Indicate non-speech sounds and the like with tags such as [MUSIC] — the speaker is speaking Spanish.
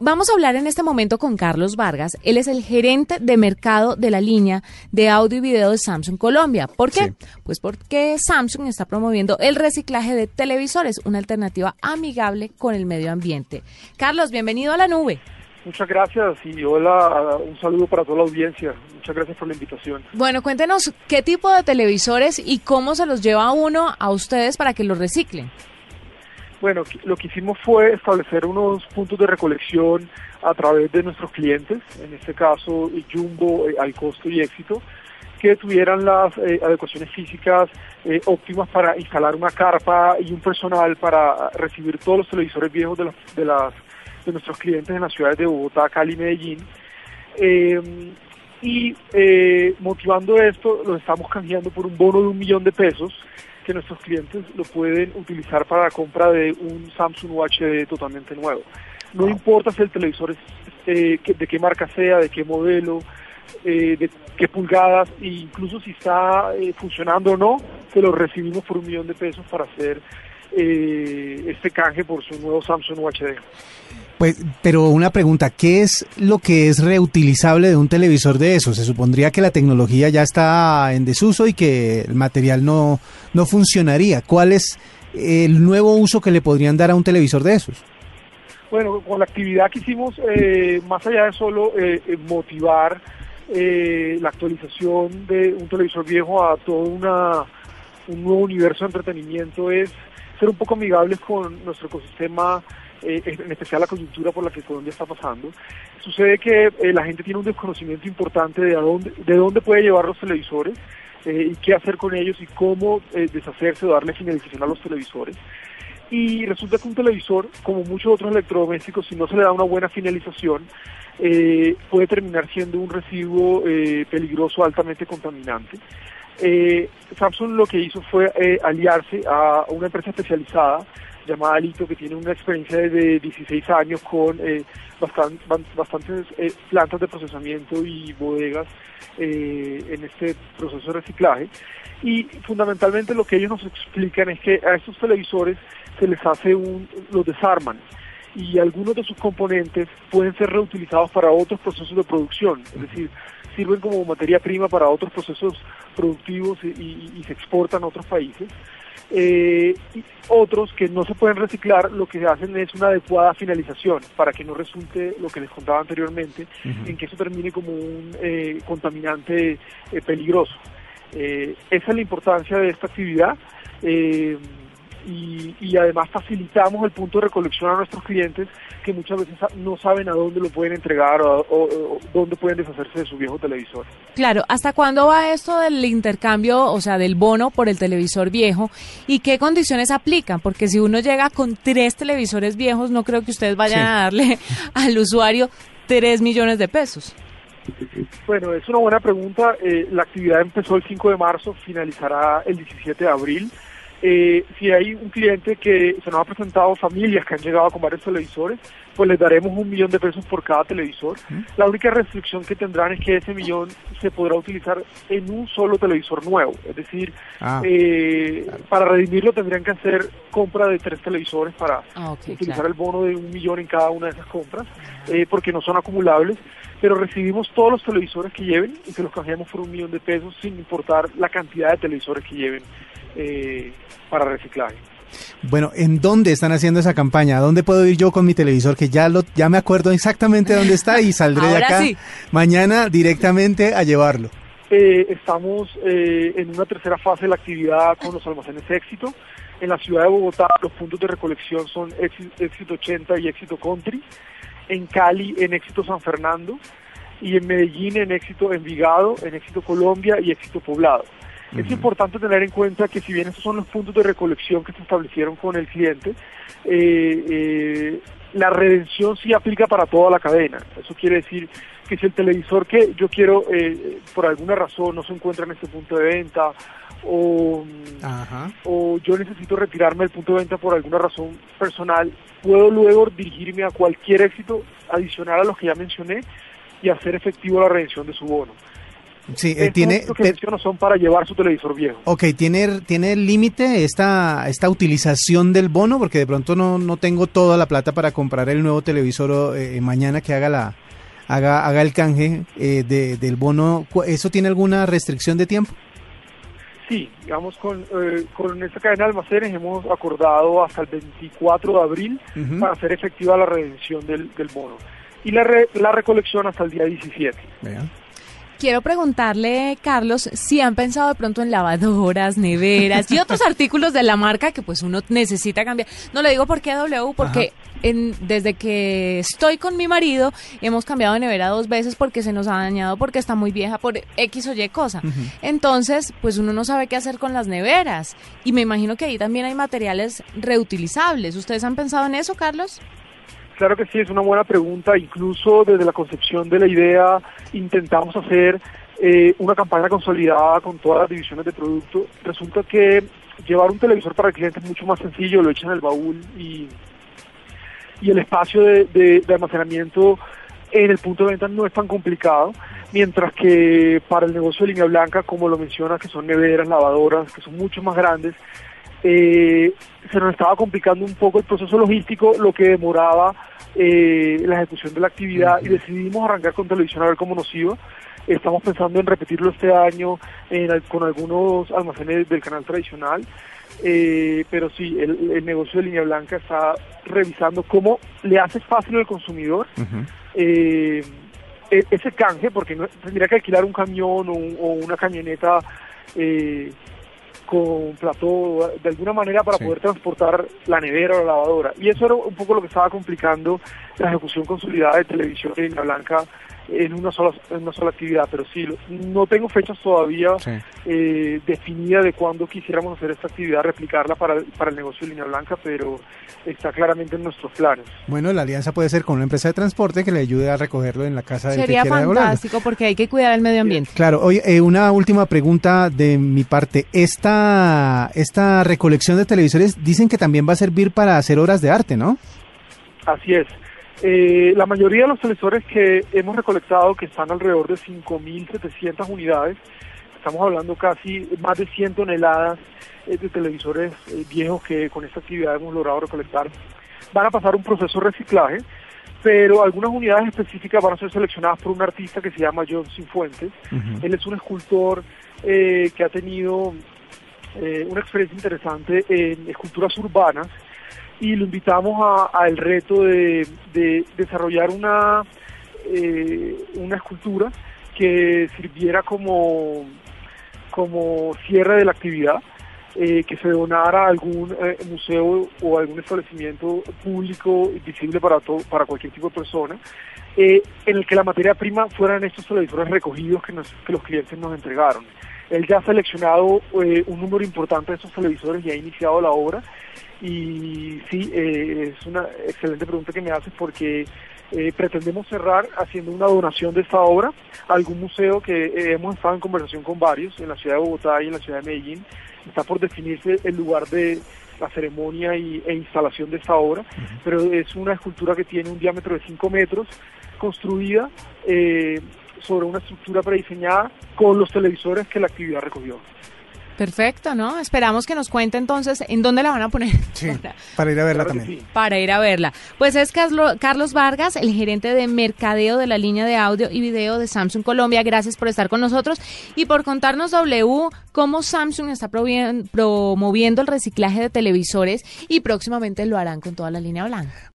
Vamos a hablar en este momento con Carlos Vargas. Él es el gerente de mercado de la línea de audio y video de Samsung Colombia. ¿Por qué? Pues porque Samsung está promoviendo el reciclaje de televisores, una alternativa amigable con el medio ambiente. Carlos, bienvenido a la nube. Muchas gracias y hola, un saludo para toda la audiencia. Muchas gracias por la invitación. Bueno, cuéntenos qué tipo de televisores y cómo se los lleva uno a ustedes para que los reciclen. Bueno, lo que hicimos fue establecer unos puntos de recolección a través de nuestros clientes, en este caso Jumbo, eh, al costo y éxito, que tuvieran las eh, adecuaciones físicas eh, óptimas para instalar una carpa y un personal para recibir todos los televisores viejos de, las, de nuestros clientes en las ciudades de Bogotá, Cali y Medellín. Y motivando esto, lo estamos canjeando por un bono de un millón de pesos que nuestros clientes lo pueden utilizar para la compra de un Samsung UHD totalmente nuevo. No importa si el televisor es eh, de qué marca sea, de qué modelo, eh, de qué pulgadas, e incluso si está eh, funcionando o no, se lo recibimos por un millón de pesos para hacer este canje por su nuevo Samsung UHD. Pues, pero una pregunta, ¿qué es lo que es reutilizable de un televisor de eso? Se supondría que la tecnología ya está en desuso y que el material no, no funcionaría. ¿Cuál es el nuevo uso que le podrían dar a un televisor de esos? Bueno, con la actividad que hicimos, eh, más allá de solo eh, eh, motivar la actualización de un televisor viejo a todo una, un nuevo universo de entretenimiento, es ser un poco amigables con nuestro ecosistema eh, en especial la coyuntura por la que Colombia está pasando, sucede que eh, la gente tiene un desconocimiento importante de, dónde, de dónde puede llevar los televisores eh, y qué hacer con ellos y cómo deshacerse o darle finalización a los televisores. Y resulta que un televisor, como muchos otros electrodomésticos, si no se le da una buena finalización, puede terminar siendo un residuo peligroso, altamente contaminante. Samsung lo que hizo fue aliarse a una empresa especializada llamada Alito, que tiene una experiencia de 16 años con eh, bastantes eh, plantas de procesamiento y bodegas eh, en este proceso de reciclaje. Y fundamentalmente lo que ellos nos explican es que a estos televisores se les hace un, los desarman y algunos de sus componentes pueden ser reutilizados para otros procesos de producción, es decir, sirven como materia prima para otros procesos productivos y se exportan a otros países. Eh, otros que no se pueden reciclar, lo que hacen es una adecuada finalización para que no resulte lo que les contaba anteriormente, en que eso termine como un eh, contaminante eh, peligroso. esa es la importancia de esta actividad y, además facilitamos el punto de recolección a nuestros clientes que muchas veces no saben a dónde lo pueden entregar o, dónde pueden deshacerse de su viejo televisor. Claro, ¿hasta cuándo va esto del intercambio, o sea, del bono por el televisor viejo y qué condiciones aplican? Porque si uno llega con tres televisores viejos, no creo que ustedes vayan a darle [LAUGHS] al usuario tres millones de pesos. Bueno, es una buena pregunta. Eh, la actividad empezó el 5 de marzo, finalizará el 17 de abril. Eh, si hay un cliente que se nos ha presentado familias que han llegado con varios televisores, pues les daremos un millón de pesos por cada televisor. La única restricción que tendrán es que ese millón se podrá utilizar en un solo televisor nuevo. Es decir, ah, eh, para redimirlo tendrían que hacer compra de tres televisores para ah, utilizar el bono de un millón en cada una de esas compras, eh, porque no son acumulables. Pero recibimos todos los televisores que lleven y se los canjeamos por un millón de pesos sin importar la cantidad de televisores que lleven eh, para reciclaje. Bueno, ¿en dónde están haciendo esa campaña? ¿Dónde puedo ir yo con mi televisor? Que ya lo, ya me acuerdo exactamente dónde está y [LAUGHS] saldré de acá mañana directamente a llevarlo. Eh, estamos eh, en una tercera fase de la actividad con los almacenes éxito. En la ciudad de Bogotá los puntos de recolección son éxito 80 y éxito country. En Cali en éxito San Fernando y en Medellín en éxito Envigado, en éxito Colombia y éxito Poblado. Es importante tener en cuenta que si bien estos son los puntos de recolección que se establecieron con el cliente, eh, eh, la redención sí aplica para toda la cadena. Eso quiere decir que si el televisor que yo quiero, eh, por alguna razón, no se encuentra en este punto de venta, o, o yo necesito retirarme del punto de venta por alguna razón personal, puedo luego dirigirme a cualquier éxito adicional a los que ya mencioné y hacer efectivo la redención de su bono. Sí, eh, tiene... que no son para llevar su televisor viejo. Ok, ¿tiene, tiene límite esta, esta utilización del bono? Porque de pronto no, no tengo toda la plata para comprar el nuevo televisor eh, mañana que haga la haga, haga el canje eh, de, del bono. ¿Eso tiene alguna restricción de tiempo? Sí, digamos, con, eh, con esta cadena de almacenes hemos acordado hasta el 24 de abril para hacer efectiva la redención del, del bono y la, la recolección hasta el día 17. Quiero preguntarle, Carlos, si han pensado de pronto en lavadoras, neveras y otros [LAUGHS] artículos de la marca que pues uno necesita cambiar. No le digo por qué W, porque en, desde que estoy con mi marido hemos cambiado de nevera dos veces porque se nos ha dañado, porque está muy vieja por X o Y cosa. Entonces, pues uno no sabe qué hacer con las neveras. Y me imagino que ahí también hay materiales reutilizables. ¿Ustedes han pensado en eso, Carlos? Claro que sí, es una buena pregunta. Incluso desde la concepción de la idea intentamos hacer eh, una campaña consolidada con todas las divisiones de producto. Resulta que llevar un televisor para el cliente es mucho más sencillo, lo echan en el baúl y, y el espacio de, almacenamiento en el punto de venta no es tan complicado, mientras que para el negocio de línea blanca, como lo menciona, que son neveras, lavadoras, que son mucho más grandes, eh, se nos estaba complicando un poco el proceso logístico, lo que demoraba eh, la ejecución de la actividad y decidimos arrancar con televisión a ver cómo nos iba. Estamos pensando en repetirlo este año con algunos almacenes del canal tradicional, eh, pero sí, el, negocio de línea blanca está revisando cómo le hace fácil al consumidor e, ese canje, porque no, tendría que alquilar un camión o, o una camioneta eh, con plató de alguna manera para poder transportar la nevera o la lavadora. Y eso era un poco lo que estaba complicando la ejecución consolidada de televisión en línea blanca en una sola en una sola actividad, pero sí, no tengo fechas todavía eh, definidas de cuándo quisiéramos hacer esta actividad, replicarla para, para el negocio de línea blanca, pero está claramente en nuestros planes. Bueno, la alianza puede ser con una empresa de transporte que le ayude a recogerlo en la casa del Sería fantástico porque hay que cuidar el medio ambiente. Claro, oye, eh, una última pregunta de mi parte. Esta, esta recolección de televisores dicen que también va a servir para hacer obras de arte, ¿no? Así es. Eh, la mayoría de los televisores que hemos recolectado, que están alrededor de 5.700 unidades, estamos hablando casi más de 100 toneladas eh, de televisores eh, viejos que con esta actividad hemos logrado recolectar, van a pasar un proceso de reciclaje, pero algunas unidades específicas van a ser seleccionadas por un artista que se llama John Sinfuentes. Él es un escultor que ha tenido una experiencia interesante en esculturas urbanas y lo invitamos a, el reto de, desarrollar una, eh, una escultura que sirviera como, como cierre de la actividad, eh, que se donara a algún eh, museo o algún establecimiento público visible para, todo, para cualquier tipo de persona, en el que la materia prima fueran estos televisores recogidos que los clientes nos entregaron. Él ya ha seleccionado un número importante de estos televisores y ha iniciado la obra y sí, eh, es una excelente pregunta que me haces porque eh, pretendemos cerrar haciendo una donación de esta obra a algún museo que eh, hemos estado en conversación con varios en la ciudad de Bogotá y en la ciudad de Medellín. Está por definirse el lugar de la ceremonia y, e instalación de esta obra, pero es una escultura que tiene un diámetro de 5 metros, construida sobre una estructura prediseñada con los televisores que la actividad recogió. Perfecto, ¿no? Esperamos que nos cuente entonces en dónde la van a poner. Sí, [LAUGHS] para, ir a verla también. Para ir a verla. Pues es Carlos Vargas, el gerente de mercadeo de la línea de audio y video de Samsung Colombia. Gracias por estar con nosotros y por contarnos, W, cómo Samsung está promoviendo el reciclaje de televisores y próximamente lo harán con toda la línea blanca.